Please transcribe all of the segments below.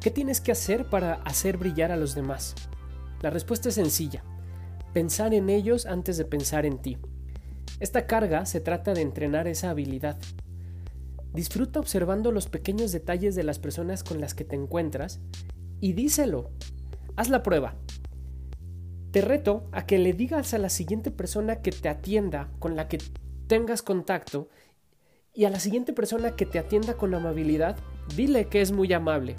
¿Qué tienes que hacer para hacer brillar a los demás? La respuesta es sencilla. Pensar en ellos antes de pensar en ti. Esta carga se trata de entrenar esa habilidad. Disfruta observando los pequeños detalles de las personas con las que te encuentras y díselo. Haz la prueba. Te reto a que le digas a la siguiente persona que te atienda, con la que tengas contacto, y a la siguiente persona que te atienda con amabilidad, dile que es muy amable.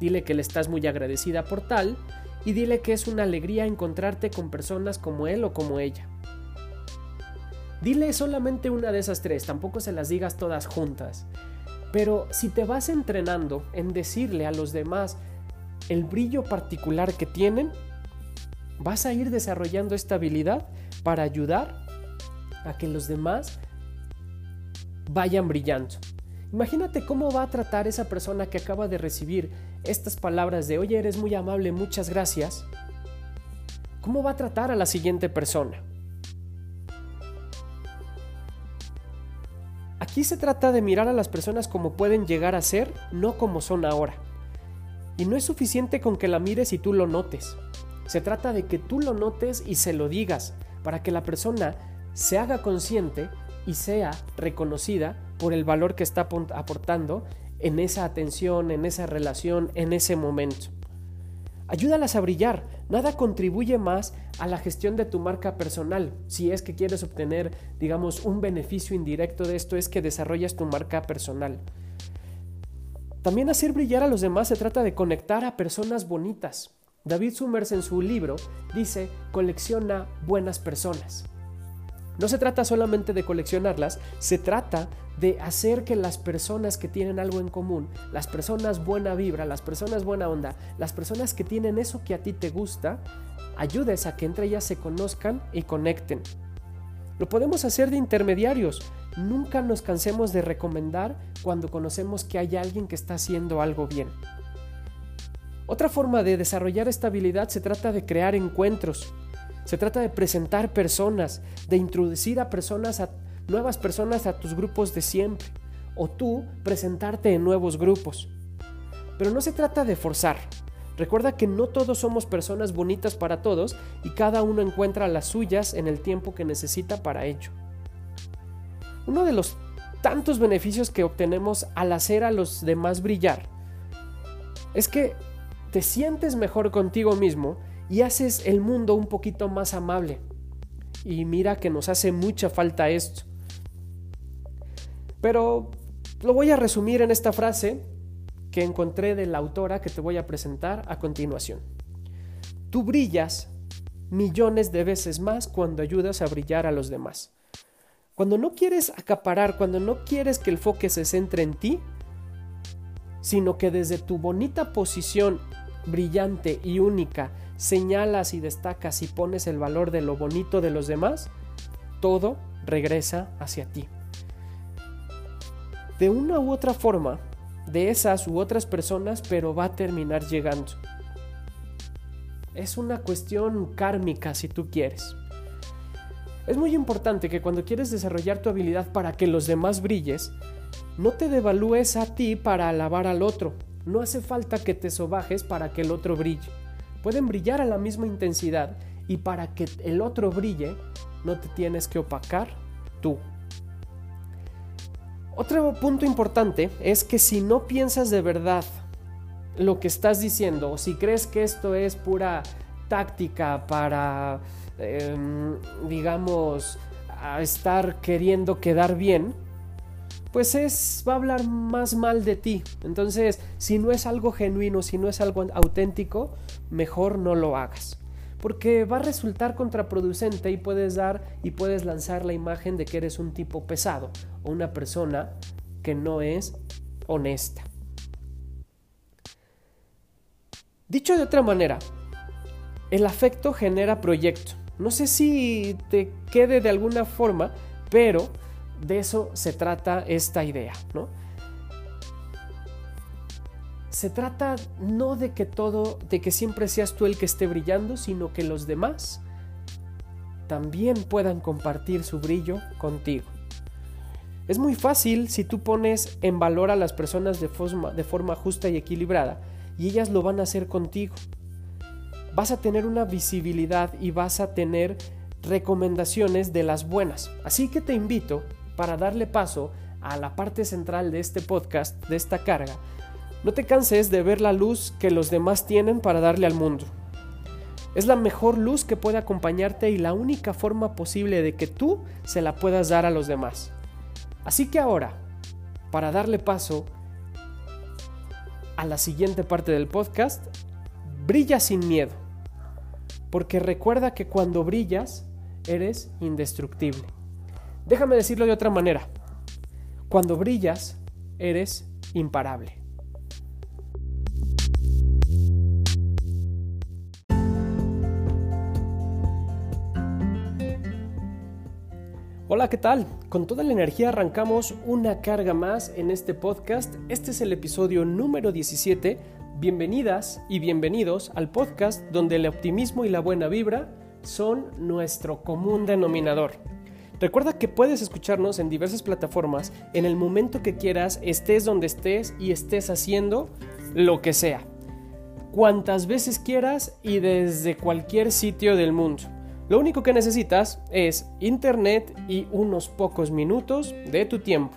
Dile que le estás muy agradecida por tal y dile que es una alegría encontrarte con personas como él o como ella. Dile solamente una de esas tres, tampoco se las digas todas juntas. Pero si te vas entrenando en decirle a los demás el brillo particular que tienen, vas a ir desarrollando esta habilidad para ayudar a que los demás vayan brillando. Imagínate cómo va a tratar esa persona que acaba de recibir estas palabras de, oye, eres muy amable, muchas gracias. ¿Cómo va a tratar a la siguiente persona? Aquí se trata de mirar a las personas como pueden llegar a ser, no como son ahora. Y no es suficiente con que la mires y tú lo notes. Se trata de que tú lo notes y se lo digas, para que la persona se haga consciente y sea reconocida por el valor que está aportando en esa atención, en esa relación, en ese momento. Ayúdalas a brillar. Nada contribuye más a la gestión de tu marca personal. Si es que quieres obtener, digamos, un beneficio indirecto de esto, es que desarrollas tu marca personal. También hacer brillar a los demás se trata de conectar a personas bonitas. David Summers en su libro dice, colecciona buenas personas. No se trata solamente de coleccionarlas, se trata de hacer que las personas que tienen algo en común, las personas buena vibra, las personas buena onda, las personas que tienen eso que a ti te gusta, ayudes a que entre ellas se conozcan y conecten. Lo podemos hacer de intermediarios. Nunca nos cansemos de recomendar cuando conocemos que hay alguien que está haciendo algo bien. Otra forma de desarrollar esta habilidad se trata de crear encuentros. Se trata de presentar personas, de introducir a personas, a nuevas personas a tus grupos de siempre, o tú presentarte en nuevos grupos. Pero no se trata de forzar. Recuerda que no todos somos personas bonitas para todos y cada uno encuentra las suyas en el tiempo que necesita para ello. Uno de los tantos beneficios que obtenemos al hacer a los demás brillar es que te sientes mejor contigo mismo y haces el mundo un poquito más amable. Y mira que nos hace mucha falta esto. Pero lo voy a resumir en esta frase que encontré de la autora que te voy a presentar a continuación. Tú brillas millones de veces más cuando ayudas a brillar a los demás. Cuando no quieres acaparar, cuando no quieres que el foque se centre en ti, sino que desde tu bonita posición brillante y única señalas y destacas y pones el valor de lo bonito de los demás, todo regresa hacia ti. De una u otra forma, de esas u otras personas, pero va a terminar llegando. Es una cuestión kármica si tú quieres. Es muy importante que cuando quieres desarrollar tu habilidad para que los demás brilles, no te devalúes a ti para alabar al otro. No hace falta que te sobajes para que el otro brille pueden brillar a la misma intensidad y para que el otro brille no te tienes que opacar tú. Otro punto importante es que si no piensas de verdad lo que estás diciendo o si crees que esto es pura táctica para, em, digamos, estar queriendo quedar bien, pues es, va a hablar más mal de ti. Entonces, si no es algo genuino, si no es algo auténtico, mejor no lo hagas. Porque va a resultar contraproducente y puedes dar y puedes lanzar la imagen de que eres un tipo pesado o una persona que no es honesta. Dicho de otra manera, el afecto genera proyecto. No sé si te quede de alguna forma, pero de eso se trata esta idea, ¿no? Se trata no de que todo, de que siempre seas tú el que esté brillando, sino que los demás también puedan compartir su brillo contigo. Es muy fácil si tú pones en valor a las personas de forma, de forma justa y equilibrada y ellas lo van a hacer contigo. Vas a tener una visibilidad y vas a tener recomendaciones de las buenas. Así que te invito para darle paso a la parte central de este podcast, de esta carga. No te canses de ver la luz que los demás tienen para darle al mundo. Es la mejor luz que puede acompañarte y la única forma posible de que tú se la puedas dar a los demás. Así que ahora, para darle paso a la siguiente parte del podcast, brilla sin miedo. Porque recuerda que cuando brillas, eres indestructible. Déjame decirlo de otra manera. Cuando brillas, eres imparable. Hola, ¿qué tal? Con toda la energía arrancamos una carga más en este podcast. Este es el episodio número 17. Bienvenidas y bienvenidos al podcast donde el optimismo y la buena vibra son nuestro común denominador. Recuerda que puedes escucharnos en diversas plataformas en el momento que quieras, estés donde estés y estés haciendo lo que sea. Cuantas veces quieras y desde cualquier sitio del mundo. Lo único que necesitas es internet y unos pocos minutos de tu tiempo.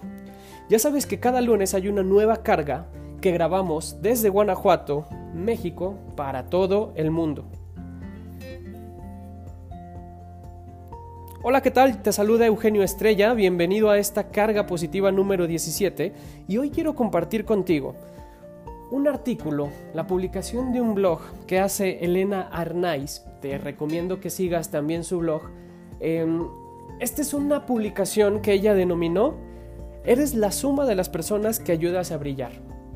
Ya sabes que cada lunes hay una nueva carga que grabamos desde Guanajuato, México, para todo el mundo. Hola, ¿qué tal? Te saluda Eugenio Estrella, bienvenido a esta carga positiva número 17 y hoy quiero compartir contigo un artículo, la publicación de un blog que hace Elena Arnaiz. Te recomiendo que sigas también su blog. Em, esta es una publicación que ella denominó Eres la suma de las personas que ayudas a brillar.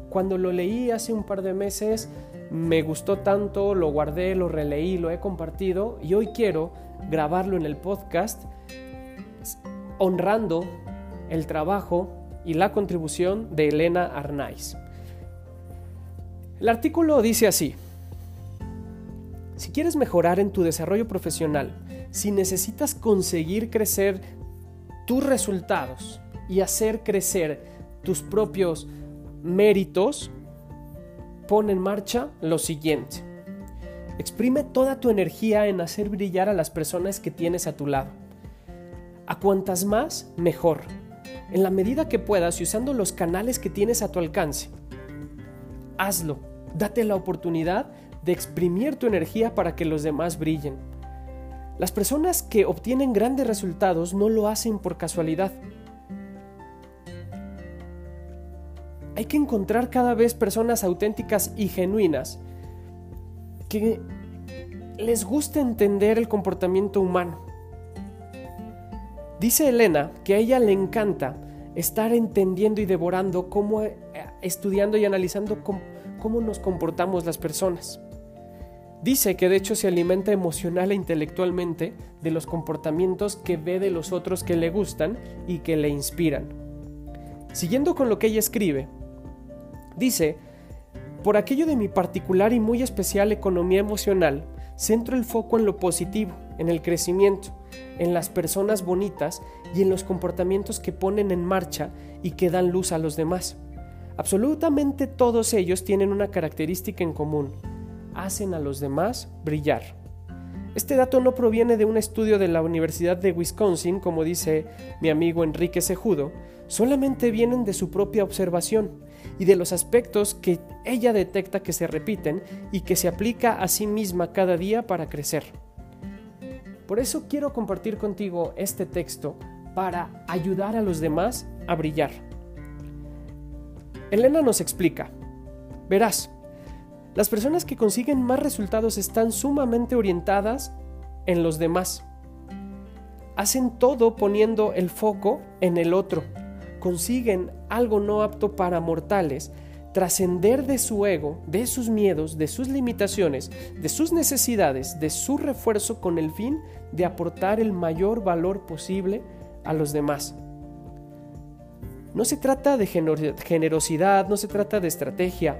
Cuando lo leí hace un par de meses me gustó tanto, lo guardé, lo releí, lo he compartido y hoy quiero grabarlo en el podcast honrando el trabajo y la contribución de Elena Arnaiz. El artículo dice así, si quieres mejorar en tu desarrollo profesional, si necesitas conseguir crecer tus resultados y hacer crecer tus propios méritos, pon en marcha lo siguiente. Exprime toda tu energía en hacer brillar a las personas que tienes a tu lado. A cuantas más, mejor. En la medida que puedas y usando los canales que tienes a tu alcance. Hazlo Date la oportunidad de exprimir tu energía para que los demás brillen. Las personas que obtienen grandes resultados no lo hacen por casualidad. Hay que encontrar cada vez personas auténticas y genuinas que les guste entender el comportamiento humano. Dice Elena que a ella le encanta estar entendiendo y devorando cómo, eh, estudiando y analizando cómo nos comportamos las personas. Dice que de hecho se alimenta emocional e intelectualmente de los comportamientos que ve de los otros que le gustan y que le inspiran. Siguiendo con lo que ella escribe, dice, por aquello de mi particular y muy especial economía emocional, centro el foco en lo positivo, en el crecimiento, en las personas bonitas y en los comportamientos que ponen en marcha y que dan luz a los demás. Absolutamente todos ellos tienen una característica en común. Hacen a los demás brillar. Este dato no proviene de un estudio de la Universidad de Wisconsin, como dice mi amigo Enrique Sejudo, solamente vienen de su propia observación y de los aspectos que ella detecta que se repiten y que se aplica a sí misma cada día para crecer. Por eso quiero compartir contigo este texto para ayudar a los demás a brillar. Elena nos explica, verás, las personas que consiguen más resultados están sumamente orientadas en los demás. Hacen todo poniendo el foco en el otro. Consiguen algo no apto para mortales, trascender de su ego, de sus miedos, de sus limitaciones, de sus necesidades, de su refuerzo con el fin de aportar el mayor valor posible a los demás. No se trata de generosidad, no se trata de estrategia.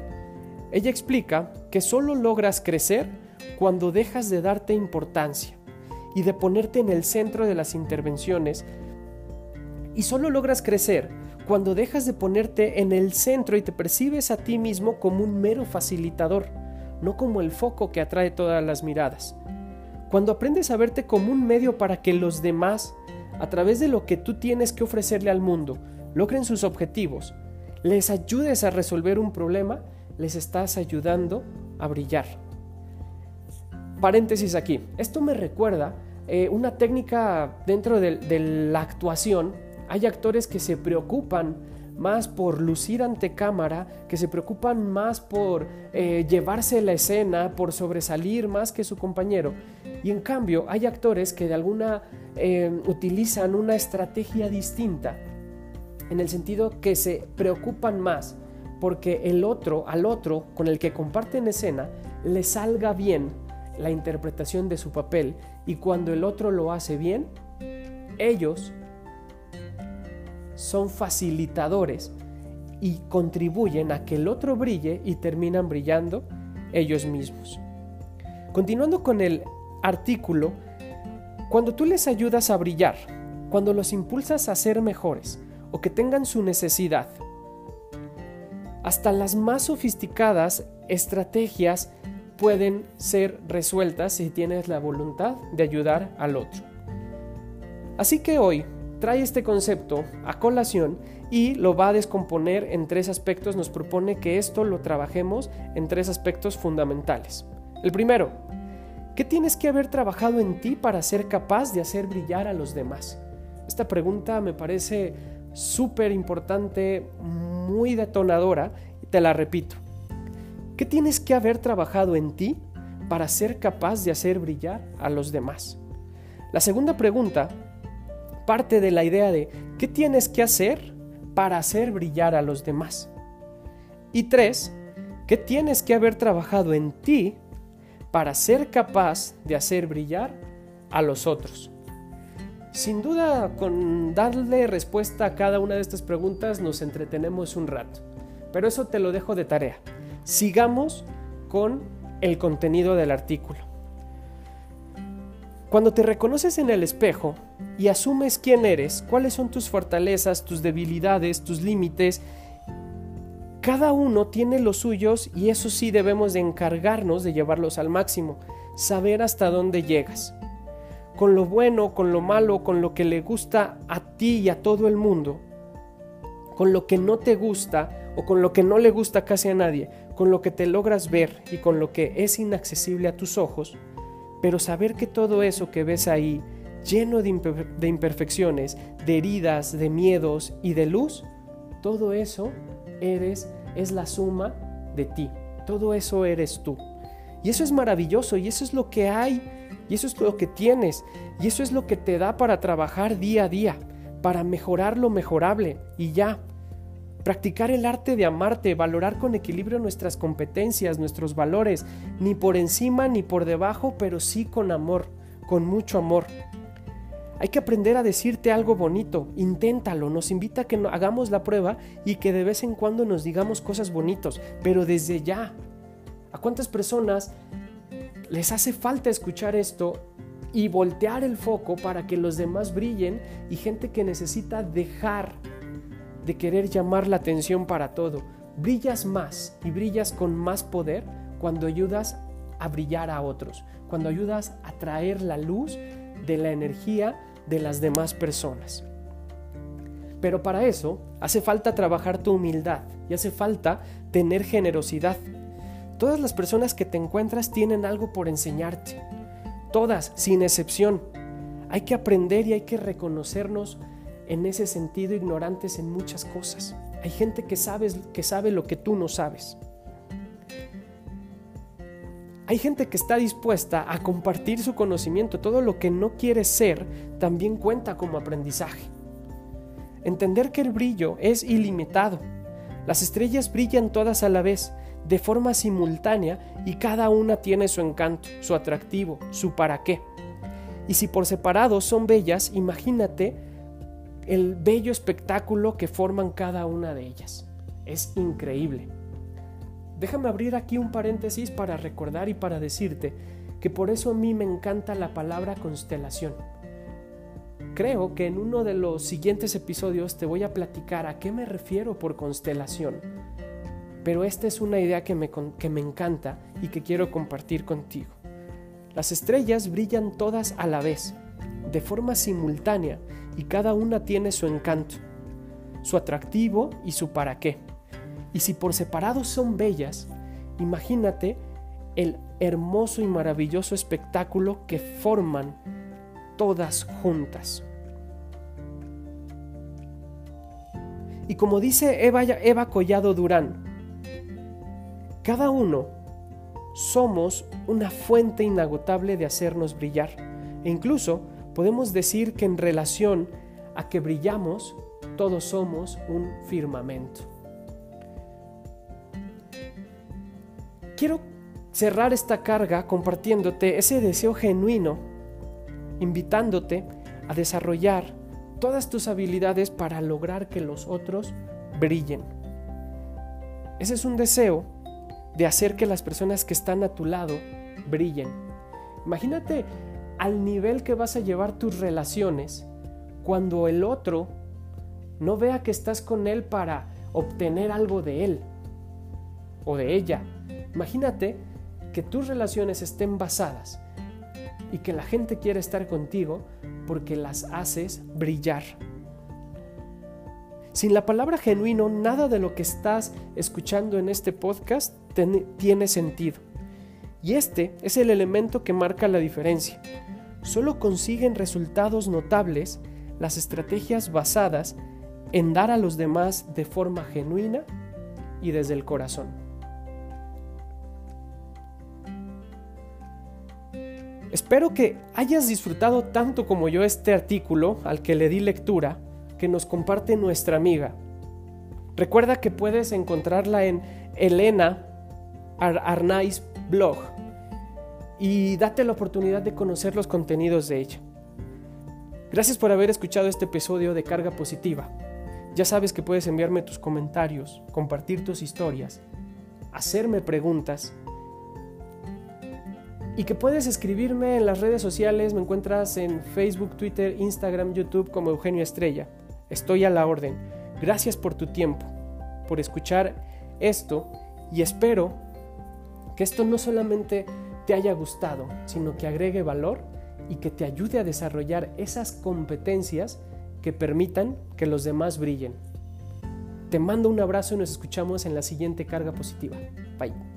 Ella explica que solo logras crecer cuando dejas de darte importancia y de ponerte en el centro de las intervenciones y solo logras crecer cuando dejas de ponerte en el centro y te percibes a ti mismo como un mero facilitador, no como el foco que atrae todas las miradas. Cuando aprendes a verte como un medio para que los demás, a través de lo que tú tienes que ofrecerle al mundo, logren sus objetivos, les ayudes a resolver un problema, les estás ayudando a brillar. Paréntesis aquí. Esto me recuerda eh, una técnica dentro de la actuación. Hay actores que se preocupan más por lucir ante cámara, que se preocupan más por eh, llevarse la escena, por sobresalir más que su compañero. Y en cambio hay actores que de alguna eh, utilizan una estrategia distinta, en el sentido que se preocupan más porque el otro, al otro con el que comparten escena, le salga bien la interpretación de su papel y cuando el otro lo hace bien, ellos son facilitadores y contribuyen a que el otro brille y terminan brillando ellos mismos. Continuando con el artículo, cuando tú les ayudas a brillar, cuando los impulsas a ser mejores o que tengan su necesidad, hasta las más sofisticadas estrategias pueden ser resueltas si tienes la voluntad de ayudar al otro. Así que hoy trae este concepto a colación y lo va a descomponer en tres aspectos. Nos propone que esto lo trabajemos en tres aspectos fundamentales. El primero, ¿qué tienes que haber trabajado en ti para ser capaz de hacer brillar a los demás? Esta pregunta me parece súper importante, muy detonadora, te la repito. ¿Qué tienes que haber trabajado en ti para ser capaz de hacer brillar a los demás? La segunda pregunta parte de la idea de qué tienes que hacer para hacer brillar a los demás. Y tres, ¿qué tienes que haber trabajado en ti para ser capaz de hacer brillar a los otros? Sin duda, con darle respuesta a cada una de estas preguntas nos entretenemos un rato, pero eso te lo dejo de tarea. Sigamos con el contenido del artículo. Cuando te reconoces en el espejo y asumes quién eres, cuáles son tus fortalezas, tus debilidades, tus límites, cada uno tiene los suyos y eso sí debemos de encargarnos de llevarlos al máximo, saber hasta dónde llegas. Con lo bueno, con lo malo, con lo que le gusta a ti y a todo el mundo, con lo que no te gusta o con lo que no le gusta casi a nadie, con lo que te logras ver y con lo que es inaccesible a tus ojos, pero saber que todo eso que ves ahí, lleno de, imperfecciones, de heridas, de miedos y de luz, todo eso eres, es la suma de ti. Todo eso eres tú. Y eso es maravilloso y eso es lo que hay y eso es lo que tienes y eso es lo que te da para trabajar día a día, para mejorar lo mejorable y ya, Practicar el arte de amarte, valorar con equilibrio nuestras competencias, nuestros valores, ni por encima ni por debajo, pero sí con amor, con mucho amor. Hay que aprender a decirte algo bonito, inténtalo, nos invita a que hagamos la prueba y que de vez en cuando nos digamos cosas bonitos, pero desde ya. ¿A cuántas personas les hace falta escuchar esto y voltear el foco para que los demás brillen y gente que necesita dejar de querer llamar la atención para todo. Brillas más y brillas con más poder cuando ayudas a brillar a otros, cuando ayudas a traer la luz de la energía de las demás personas. Pero para eso hace falta trabajar tu humildad y hace falta tener generosidad. Todas las personas que te encuentras tienen algo por enseñarte. Todas, sin excepción. Hay que aprender y hay que reconocernos en ese sentido ignorantes en muchas cosas. Hay gente que, sabes, que sabe lo que tú no sabes. Hay gente que está dispuesta a compartir su conocimiento. Todo lo que no quiere ser también cuenta como aprendizaje. Entender que el brillo es ilimitado. Las estrellas brillan todas a la vez, de forma simultánea, y cada una tiene su encanto, su atractivo, su para qué. Y si por separado son bellas, imagínate el bello espectáculo que forman cada una de ellas. Es increíble. Déjame abrir aquí un paréntesis para recordar y para decirte que por eso a mí me encanta la palabra constelación. creo que en uno de los siguientes episodios te voy a platicar a qué me refiero por constelación. Pero esta es una idea que me, que me encanta y que quiero compartir contigo. Las estrellas brillan todas a la vez, de forma simultánea, y cada una tiene su encanto, su atractivo y su para qué. Y si por separado son bellas, imagínate el hermoso y maravilloso espectáculo que forman todas juntas. Y como dice Eva, Eva Collado Durán, cada uno somos una fuente inagotable de hacernos brillar. E incluso podemos decir que en relación a que brillamos, todos somos un firmamento. Quiero cerrar esta carga compartiéndote ese deseo genuino, invitándote a desarrollar todas tus habilidades para lograr que los otros brillen. Ese es un deseo de hacer que las personas que están a tu lado brillen. Imagínate al nivel que vas a llevar tus relaciones cuando el otro no vea que estás con él para obtener algo de él o de ella. Imagínate que tus relaciones estén basadas y que la gente quiere estar contigo porque las haces brillar. Sin la palabra genuino, nada de lo que estás escuchando en este podcast tiene sentido. Y este es el elemento que marca la diferencia. Solo consiguen resultados notables las estrategias basadas en dar a los demás de forma genuina y desde el corazón. Espero que hayas disfrutado tanto como yo este artículo al que le di lectura que nos comparte nuestra amiga. Recuerda que puedes encontrarla en Elena Arnaiz blog y date la oportunidad de conocer los contenidos de ella. Gracias por haber escuchado este episodio de Carga Positiva. Ya sabes que puedes enviarme tus comentarios, compartir tus historias, hacerme preguntas y que puedes escribirme en las redes sociales. Me encuentras en Facebook, Twitter, Instagram, YouTube como Eugenio Estrella. Estoy a la orden. Gracias por tu tiempo, por escuchar esto y espero que esto no solamente te haya gustado, sino que agregue valor y que te ayude a desarrollar esas competencias que permitan que los demás brillen. Te mando un abrazo y nos escuchamos en la siguiente carga positiva. Bye.